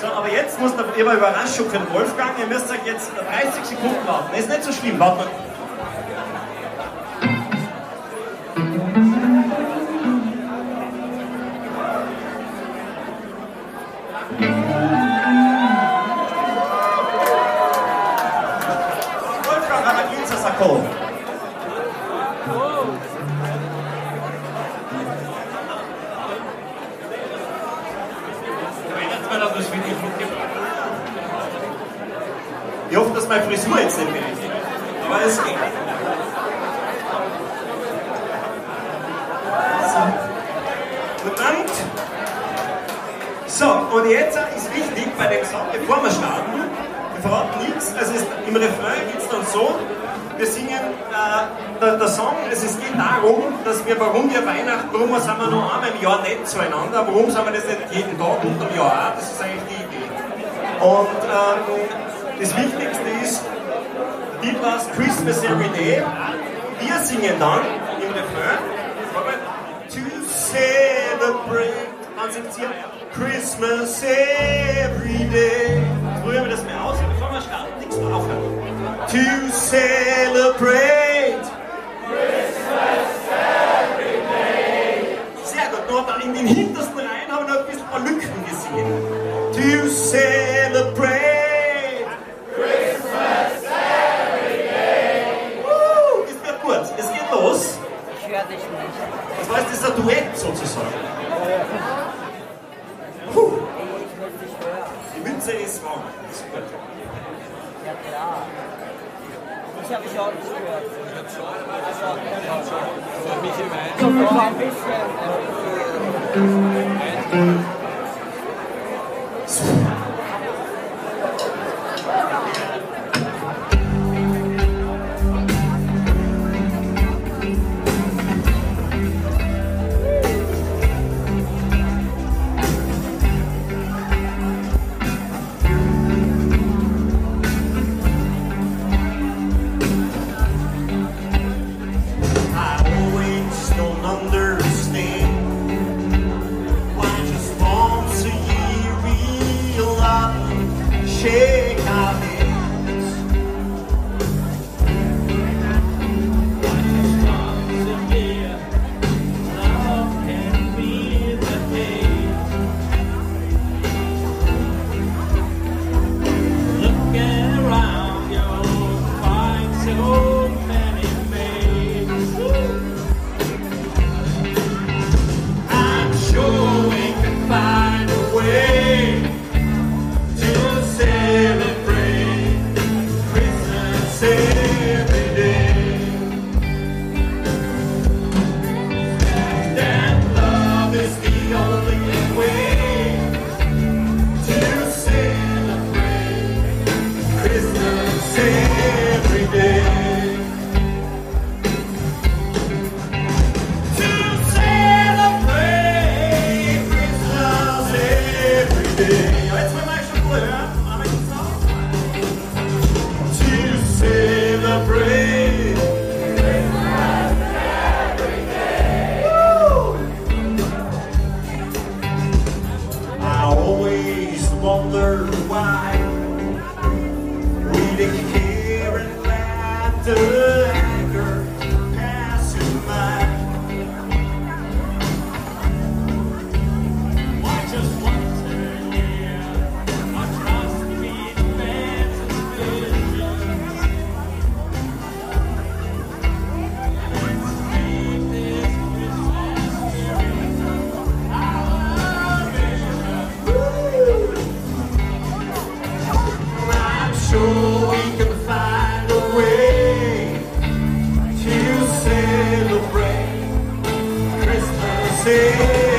So, aber jetzt muss noch immer Überraschung für den Wolfgang. Ihr müsst euch jetzt 30 Sekunden warten. Ist nicht so schlimm, warten Ich hoffe, dass meine Frisur jetzt nicht mehr ist. Aber es geht. So. Und dann. So, und jetzt ist wichtig bei dem Song, bevor wir starten, wir verraten nichts, also im Refrain geht es dann so, wir singen, äh, der, der Song, es geht darum, dass wir, warum wir Weihnachten, warum sind wir nur einmal im Jahr nicht zueinander, warum sind wir das nicht jeden Tag unter dem Jahr auch, das ist eigentlich die Idee. Und ähm, das Wichtigste ist, Titel heißt Christmas Every Day. Wir singen dann im Refrain, to celebrate, dann singt ihr Christmas every day. Probieren wir das mal aus, bevor wir starten, nichts mehr aufhören. To celebrate Sehr gut, nur da in den hintersten Reihen haben wir noch ein bisschen ein paar Lücken gesehen. To celebrate Woo, Es wird gut, es geht los. Ich höre dich nicht. Das heißt, es ist ein Duett sozusagen. Puh, die Mütze ist warm. Das ist gut. Ja klar. Ich habe dich auch nicht gehört. Also, so nur ein bisschen. Christmas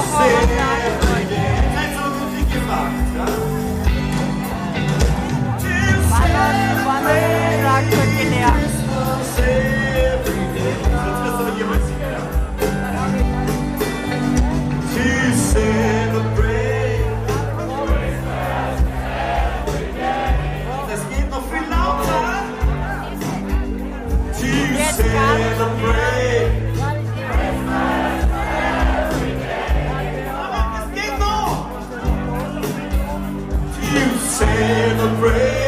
oh, the praise.